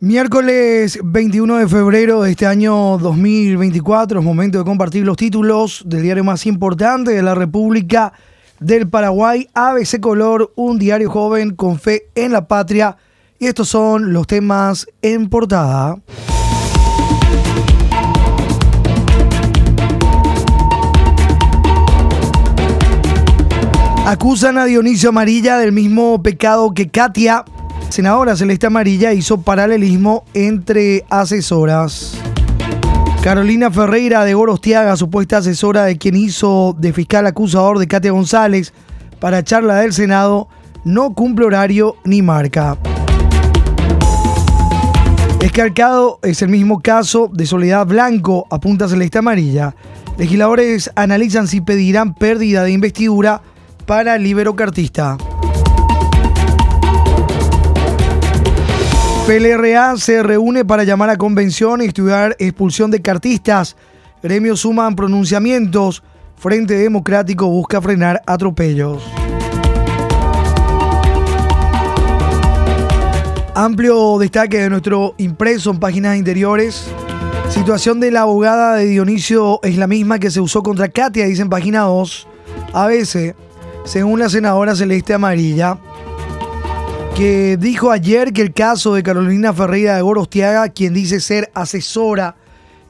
Miércoles 21 de febrero de este año 2024, es momento de compartir los títulos del diario más importante de la República del Paraguay, ABC Color, un diario joven con fe en la patria. Y estos son los temas en portada. Acusan a Dionisio Amarilla del mismo pecado que Katia senadora Celeste Amarilla hizo paralelismo entre asesoras. Carolina Ferreira de Gorostiaga, supuesta asesora de quien hizo de fiscal acusador de Katia González para charla del Senado, no cumple horario ni marca. Escarcado es el mismo caso de Soledad Blanco, apunta Celeste Amarilla. Legisladores analizan si pedirán pérdida de investidura para Libero Cartista. PLRA se reúne para llamar a convención y estudiar expulsión de cartistas. Gremios suman pronunciamientos. Frente Democrático busca frenar atropellos. Amplio destaque de nuestro impreso en páginas interiores. Situación de la abogada de Dionisio es la misma que se usó contra Katia, dice en página 2. A veces, según la senadora Celeste Amarilla, que dijo ayer que el caso de Carolina Ferreira de Gorostiaga, quien dice ser asesora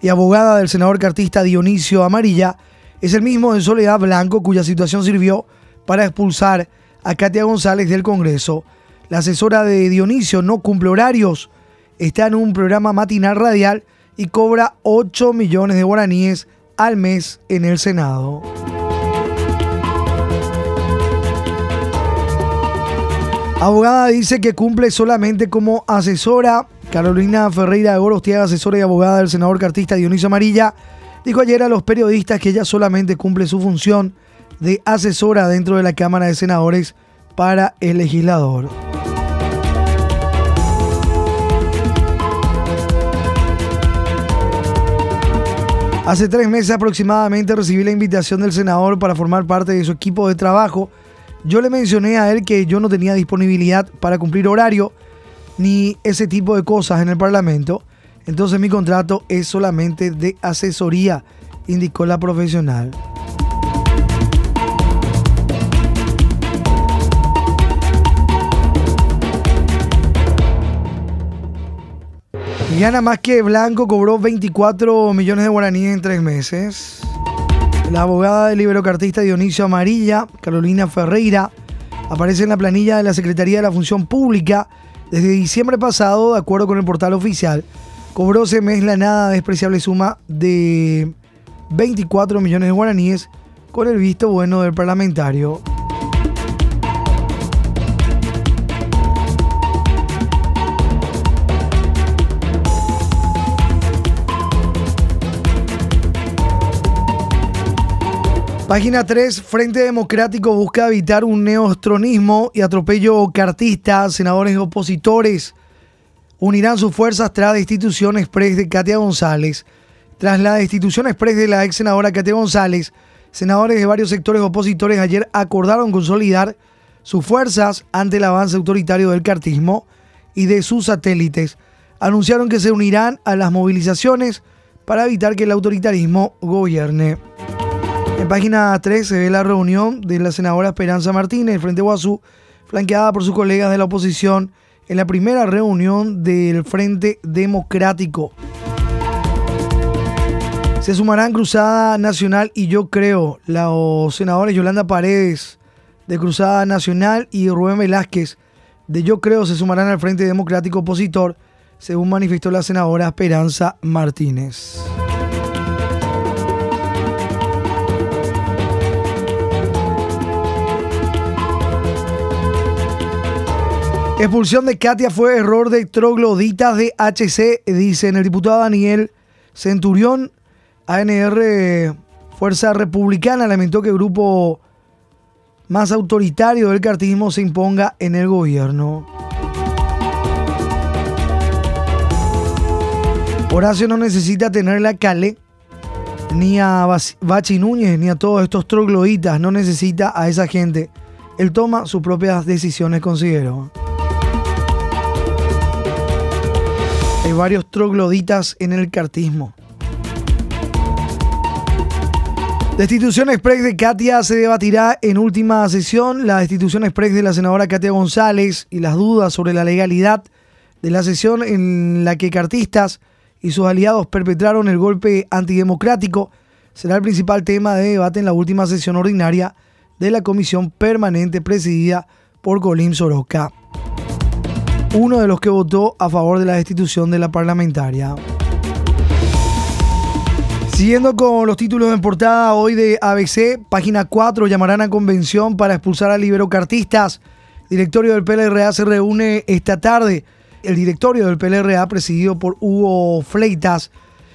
y abogada del senador cartista Dionisio Amarilla, es el mismo de Soledad Blanco, cuya situación sirvió para expulsar a Katia González del Congreso. La asesora de Dionisio no cumple horarios, está en un programa matinal radial y cobra 8 millones de guaraníes al mes en el Senado. Abogada dice que cumple solamente como asesora. Carolina Ferreira de Gorostiaga, asesora y abogada del senador cartista Dionisio Amarilla, dijo ayer a los periodistas que ella solamente cumple su función de asesora dentro de la Cámara de Senadores para el legislador. Hace tres meses aproximadamente recibí la invitación del senador para formar parte de su equipo de trabajo yo le mencioné a él que yo no tenía disponibilidad para cumplir horario ni ese tipo de cosas en el Parlamento. Entonces mi contrato es solamente de asesoría, indicó la profesional. Gana más que Blanco cobró 24 millones de guaraníes en tres meses. La abogada del liberocartista Dionisio Amarilla, Carolina Ferreira, aparece en la planilla de la Secretaría de la Función Pública desde diciembre pasado, de acuerdo con el portal oficial. Cobró ese mes la nada despreciable suma de 24 millones de guaraníes con el visto bueno del parlamentario. Página 3, Frente Democrático busca evitar un neostronismo y atropello cartista. Senadores opositores unirán sus fuerzas tras destitución express de Katia González. Tras la destitución express de la ex senadora Katia González, senadores de varios sectores opositores ayer acordaron consolidar sus fuerzas ante el avance autoritario del cartismo y de sus satélites. Anunciaron que se unirán a las movilizaciones para evitar que el autoritarismo gobierne. En página 3 se ve la reunión de la senadora Esperanza Martínez, Frente Guazú, flanqueada por sus colegas de la oposición en la primera reunión del Frente Democrático. Se sumarán Cruzada Nacional y yo creo los senadores Yolanda Paredes de Cruzada Nacional y Rubén Velázquez de Yo creo se sumarán al Frente Democrático opositor, según manifestó la senadora Esperanza Martínez. Expulsión de Katia fue error de trogloditas de HC, dice el diputado Daniel Centurión. ANR Fuerza Republicana lamentó que el grupo más autoritario del cartismo se imponga en el gobierno. Horacio no necesita tener la Cale, ni a Bachi Núñez, ni a todos estos trogloditas, no necesita a esa gente. Él toma sus propias decisiones, considero. Hay varios trogloditas en el cartismo. Destitución express de Katia se debatirá en última sesión. La destitución express de la senadora Katia González y las dudas sobre la legalidad de la sesión en la que cartistas y sus aliados perpetraron el golpe antidemocrático será el principal tema de debate en la última sesión ordinaria de la comisión permanente presidida por Colim Soroka, uno de los que votó a favor de la destitución de la parlamentaria. Siguiendo con los títulos en portada hoy de ABC, página 4, llamarán a convención para expulsar a liberocartistas. Directorio del PLRA se reúne esta tarde. El directorio del PLRA, presidido por Hugo Fleitas,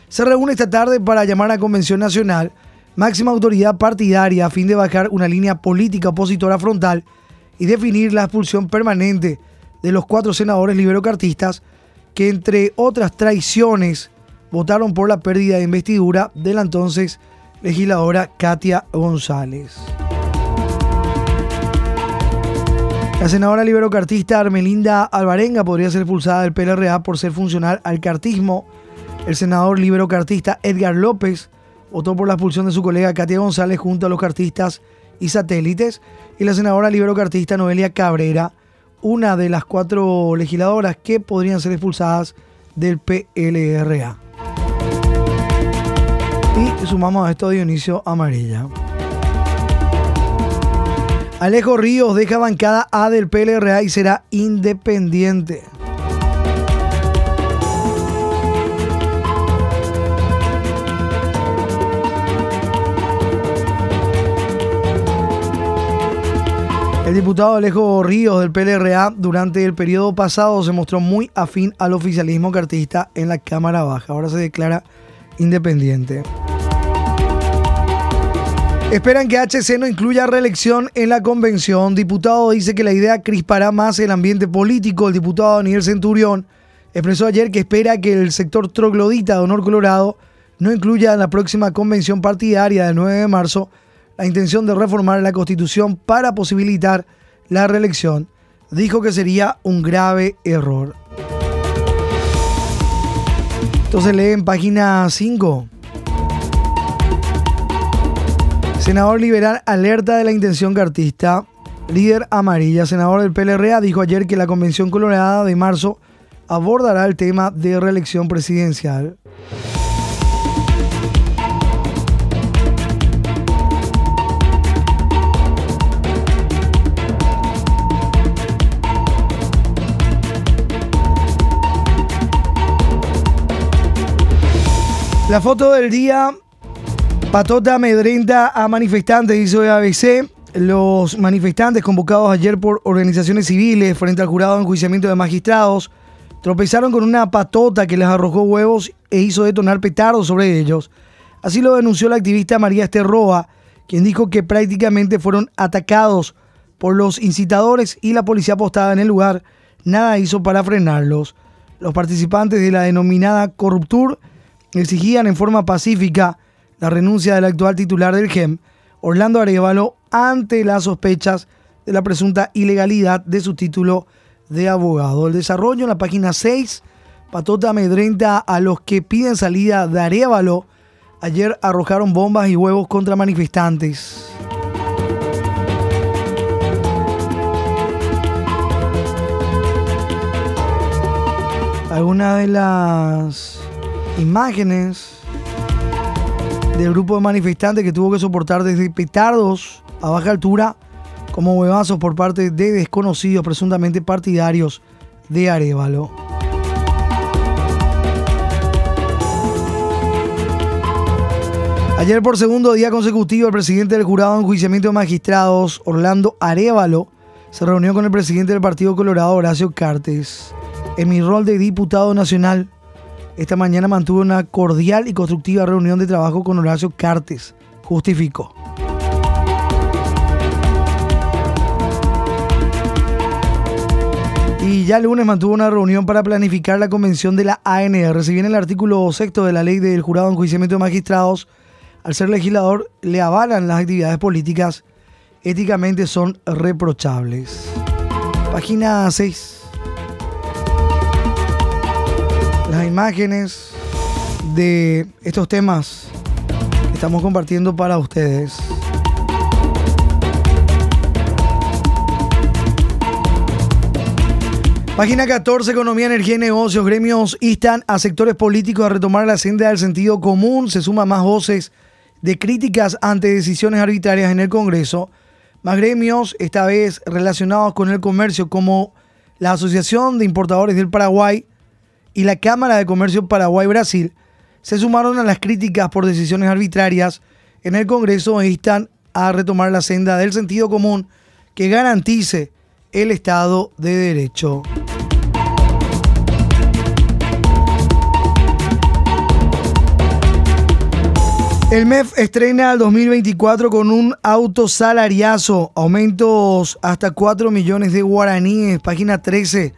se reúne esta tarde para llamar a convención nacional, máxima autoridad partidaria, a fin de bajar una línea política opositora frontal y definir la expulsión permanente de los cuatro senadores liberocartistas que, entre otras traiciones, votaron por la pérdida de investidura de la entonces legisladora Katia González. La senadora liberocartista Armelinda Alvarenga podría ser expulsada del PLRA por ser funcional al cartismo. El senador liberocartista Edgar López votó por la expulsión de su colega Katia González junto a los cartistas y satélites. Y la senadora liberocartista Noelia Cabrera, una de las cuatro legisladoras que podrían ser expulsadas del PLRA. Y sumamos a esto Dionisio Amarilla. Alejo Ríos deja bancada A del PLRA y será independiente. El diputado Alejo Ríos del PLRA durante el periodo pasado se mostró muy afín al oficialismo cartista en la Cámara Baja. Ahora se declara independiente. Esperan que HC no incluya reelección en la convención. Diputado dice que la idea crispará más el ambiente político. El diputado Daniel Centurión expresó ayer que espera que el sector troglodita de Honor Colorado no incluya en la próxima convención partidaria del 9 de marzo la intención de reformar la constitución para posibilitar la reelección. Dijo que sería un grave error. Entonces lee en página 5. Senador liberal alerta de la intención cartista. Líder amarilla, senador del PLRA, dijo ayer que la Convención Colorada de marzo abordará el tema de reelección presidencial. La foto del día, patota amedrenta a manifestantes, hizo ABC. Los manifestantes convocados ayer por organizaciones civiles frente al jurado de enjuiciamiento de magistrados tropezaron con una patota que les arrojó huevos e hizo detonar petardos sobre ellos. Así lo denunció la activista María Esterroa, quien dijo que prácticamente fueron atacados por los incitadores y la policía postada en el lugar nada hizo para frenarlos. Los participantes de la denominada Corruptur exigían en forma pacífica la renuncia del actual titular del GEM, Orlando Arevalo, ante las sospechas de la presunta ilegalidad de su título de abogado. El desarrollo en la página 6, patota amedrenta a los que piden salida de Arevalo. Ayer arrojaron bombas y huevos contra manifestantes. Algunas de las imágenes del grupo de manifestantes que tuvo que soportar desde petardos a baja altura como huevazos por parte de desconocidos presuntamente partidarios de Arevalo. Ayer por segundo día consecutivo el presidente del jurado de enjuiciamiento de magistrados, Orlando Arevalo, se reunió con el presidente del Partido Colorado, Horacio Cartes. En mi rol de diputado nacional, esta mañana mantuvo una cordial y constructiva reunión de trabajo con Horacio Cartes, justificó. Y ya el lunes mantuvo una reunión para planificar la convención de la ANR. Si bien el artículo sexto de la ley del jurado de enjuiciamiento de magistrados, al ser legislador, le avalan las actividades políticas, éticamente son reprochables. Página 6. Las imágenes de estos temas que estamos compartiendo para ustedes. Página 14, Economía, Energía y Negocios. Gremios instan a sectores políticos a retomar la senda del sentido común. Se suman más voces de críticas ante decisiones arbitrarias en el Congreso. Más gremios, esta vez relacionados con el comercio, como la Asociación de Importadores del Paraguay y la Cámara de Comercio Paraguay-Brasil, se sumaron a las críticas por decisiones arbitrarias en el Congreso e instan a retomar la senda del sentido común que garantice el Estado de Derecho. El MEF estrena el 2024 con un auto salariazo, aumentos hasta 4 millones de guaraníes, página 13.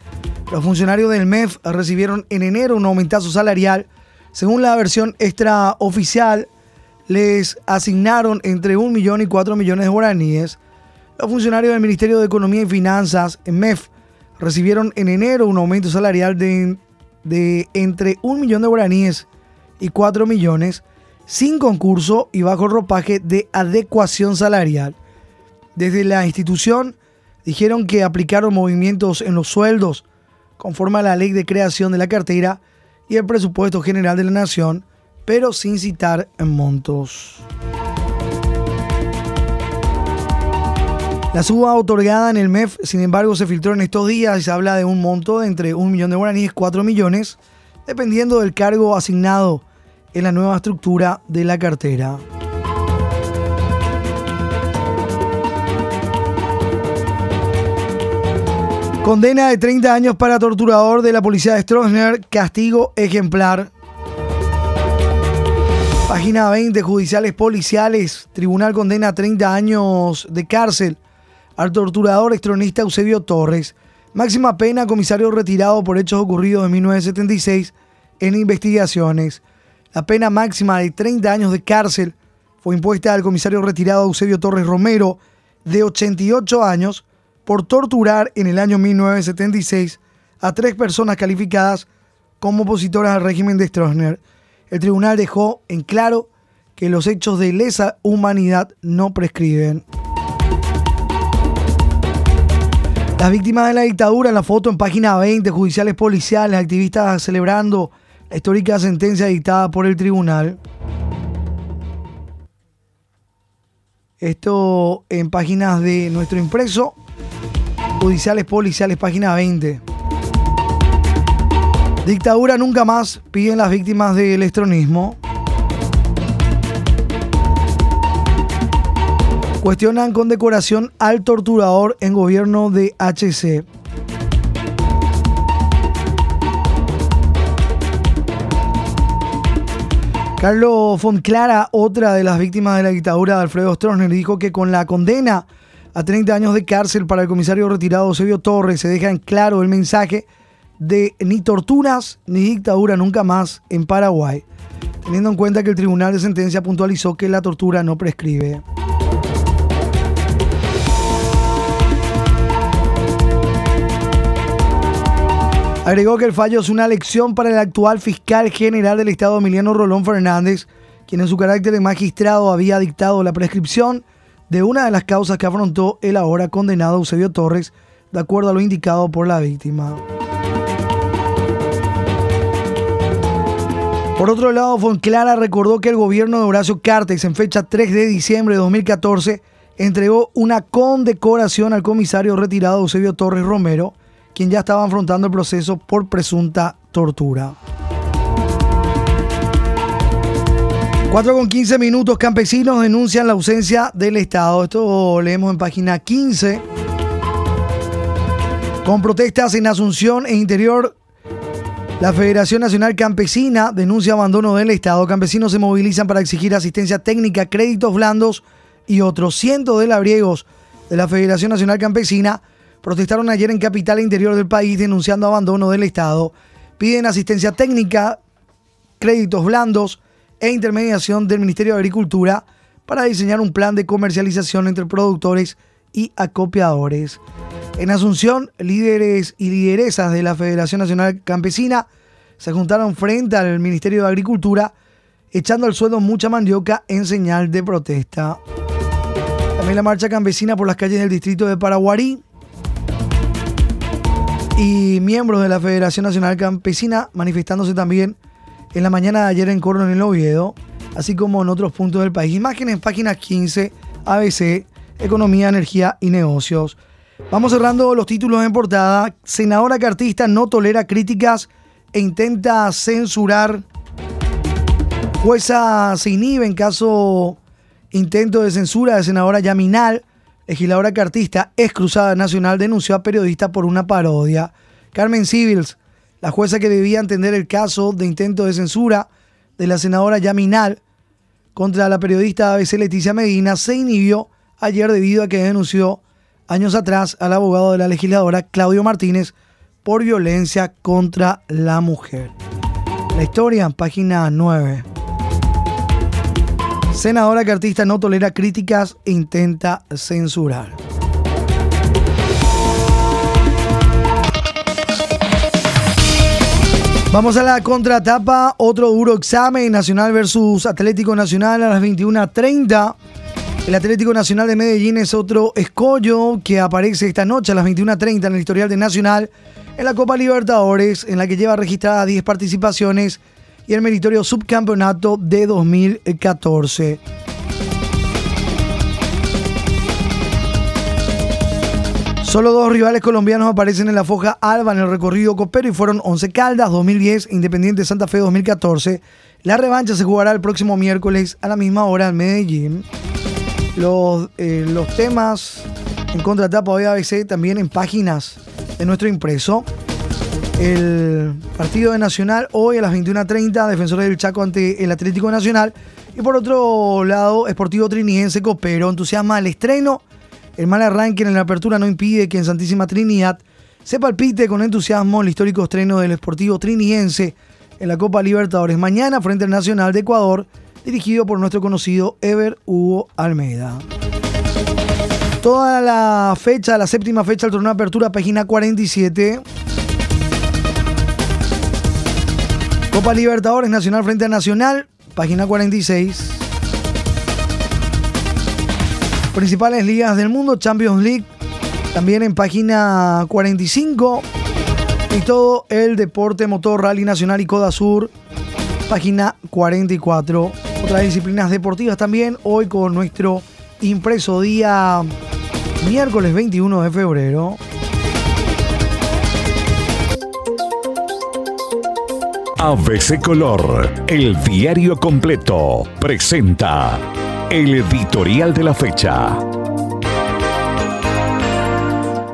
Los funcionarios del MEF recibieron en enero un aumentazo salarial. Según la versión extraoficial, les asignaron entre 1 millón y 4 millones de guaraníes. Los funcionarios del Ministerio de Economía y Finanzas, MEF, recibieron en enero un aumento salarial de, de entre 1 millón de guaraníes y 4 millones sin concurso y bajo ropaje de adecuación salarial. Desde la institución dijeron que aplicaron movimientos en los sueldos conforme a la ley de creación de la cartera y el presupuesto general de la nación, pero sin citar en montos. La suba otorgada en el MEF, sin embargo, se filtró en estos días y se habla de un monto de entre un millón de guaraníes y 4 millones, dependiendo del cargo asignado en la nueva estructura de la cartera. Condena de 30 años para torturador de la policía de Stroessner, castigo ejemplar. Página 20, judiciales policiales. Tribunal condena a 30 años de cárcel al torturador extronista Eusebio Torres. Máxima pena, comisario retirado por hechos ocurridos en 1976 en investigaciones. La pena máxima de 30 años de cárcel fue impuesta al comisario retirado Eusebio Torres Romero, de 88 años, por torturar en el año 1976 a tres personas calificadas como opositoras al régimen de Stroessner. El tribunal dejó en claro que los hechos de lesa humanidad no prescriben. Las víctimas de la dictadura en la foto en página 20, judiciales policiales, activistas celebrando histórica sentencia dictada por el tribunal. Esto en páginas de nuestro impreso, judiciales policiales, página 20. Dictadura nunca más, piden las víctimas del estronismo. Cuestionan condecoración al torturador en gobierno de HC. Carlos Fonclara, otra de las víctimas de la dictadura de Alfredo Stroessner, dijo que con la condena a 30 años de cárcel para el comisario retirado Eusebio Torres se deja en claro el mensaje de ni torturas ni dictadura nunca más en Paraguay, teniendo en cuenta que el tribunal de sentencia puntualizó que la tortura no prescribe. Agregó que el fallo es una lección para el actual fiscal general del Estado, Emiliano Rolón Fernández, quien en su carácter de magistrado había dictado la prescripción de una de las causas que afrontó el ahora condenado Eusebio Torres, de acuerdo a lo indicado por la víctima. Por otro lado, Fonclara recordó que el gobierno de Horacio Cartes, en fecha 3 de diciembre de 2014, entregó una condecoración al comisario retirado Eusebio Torres Romero, quien ya estaba afrontando el proceso por presunta tortura. 4 con 15 minutos, campesinos denuncian la ausencia del Estado. Esto leemos en página 15. Con protestas en Asunción e Interior, la Federación Nacional Campesina denuncia abandono del Estado. Campesinos se movilizan para exigir asistencia técnica, créditos blandos y otros cientos de labriegos de la Federación Nacional Campesina protestaron ayer en capital interior del país denunciando abandono del Estado. Piden asistencia técnica, créditos blandos e intermediación del Ministerio de Agricultura para diseñar un plan de comercialización entre productores y acopiadores. En Asunción, líderes y lideresas de la Federación Nacional Campesina se juntaron frente al Ministerio de Agricultura echando al sueldo mucha mandioca en señal de protesta. También la marcha campesina por las calles del distrito de Paraguarí y miembros de la Federación Nacional Campesina manifestándose también en la mañana de ayer en Coronel Oviedo, así como en otros puntos del país. Imágenes, páginas 15, ABC, Economía, Energía y Negocios. Vamos cerrando los títulos en portada. Senadora cartista no tolera críticas e intenta censurar. Jueza se inhibe en caso intento de censura de senadora Yaminal. Legisladora cartista, ex cruzada nacional, denunció a periodista por una parodia. Carmen Civils, la jueza que debía entender el caso de intento de censura de la senadora Yaminal contra la periodista ABC Leticia Medina, se inhibió ayer debido a que denunció años atrás al abogado de la legisladora Claudio Martínez por violencia contra la mujer. La historia, página 9. Senadora cartista no tolera críticas e intenta censurar. Vamos a la contratapa, otro duro examen, Nacional versus Atlético Nacional a las 21.30. El Atlético Nacional de Medellín es otro escollo que aparece esta noche a las 21.30 en el historial de Nacional en la Copa Libertadores, en la que lleva registradas 10 participaciones y el meritorio subcampeonato de 2014. Solo dos rivales colombianos aparecen en la foja alba en el recorrido copero y fueron 11 Caldas 2010 Independiente Santa Fe 2014. La revancha se jugará el próximo miércoles a la misma hora en Medellín. Los, eh, los temas en contratapa hoy ABC también en páginas de nuestro impreso. El partido de Nacional hoy a las 21.30, Defensores del Chaco ante el Atlético Nacional. Y por otro lado, Esportivo Trinidense Copero entusiasma el estreno. El mal arranque en la apertura no impide que en Santísima Trinidad se palpite con entusiasmo el histórico estreno del Esportivo Trinidense en la Copa Libertadores mañana frente al Nacional de Ecuador dirigido por nuestro conocido Ever Hugo Almeida. Toda la fecha, la séptima fecha del torneo de apertura, página 47. Copa Libertadores Nacional frente a Nacional, página 46. Principales ligas del mundo, Champions League, también en página 45. Y todo el deporte motor, Rally Nacional y Coda Sur, página 44 otras disciplinas deportivas también, hoy con nuestro impreso día miércoles 21 de febrero. ABC Color, el diario completo, presenta el editorial de la fecha.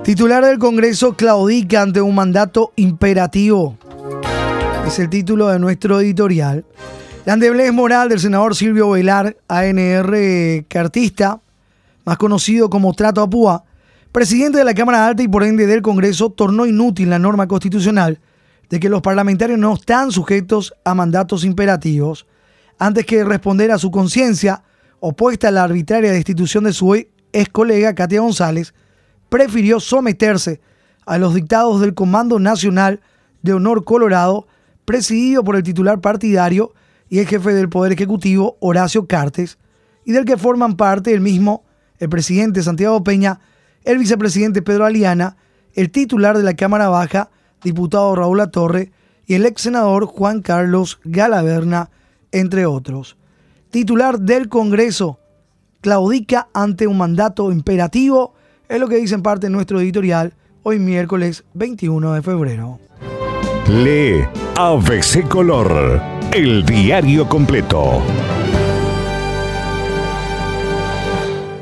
Titular del Congreso claudica ante un mandato imperativo. Es el título de nuestro editorial. La endeblez moral del senador Silvio Velar, ANR cartista, más conocido como Trato a Púa, presidente de la Cámara Alta y por ende del Congreso, tornó inútil la norma constitucional de que los parlamentarios no están sujetos a mandatos imperativos, antes que responder a su conciencia, opuesta a la arbitraria destitución de su ex colega Katia González, prefirió someterse a los dictados del Comando Nacional de Honor Colorado, presidido por el titular partidario y el jefe del Poder Ejecutivo, Horacio Cartes, y del que forman parte el mismo, el presidente Santiago Peña, el vicepresidente Pedro Aliana, el titular de la Cámara Baja, diputado Raúl Torre, y el ex senador Juan Carlos Galaverna, entre otros. Titular del Congreso, claudica ante un mandato imperativo, es lo que dice en parte nuestro editorial hoy miércoles 21 de febrero. Lee ABC Color el diario completo.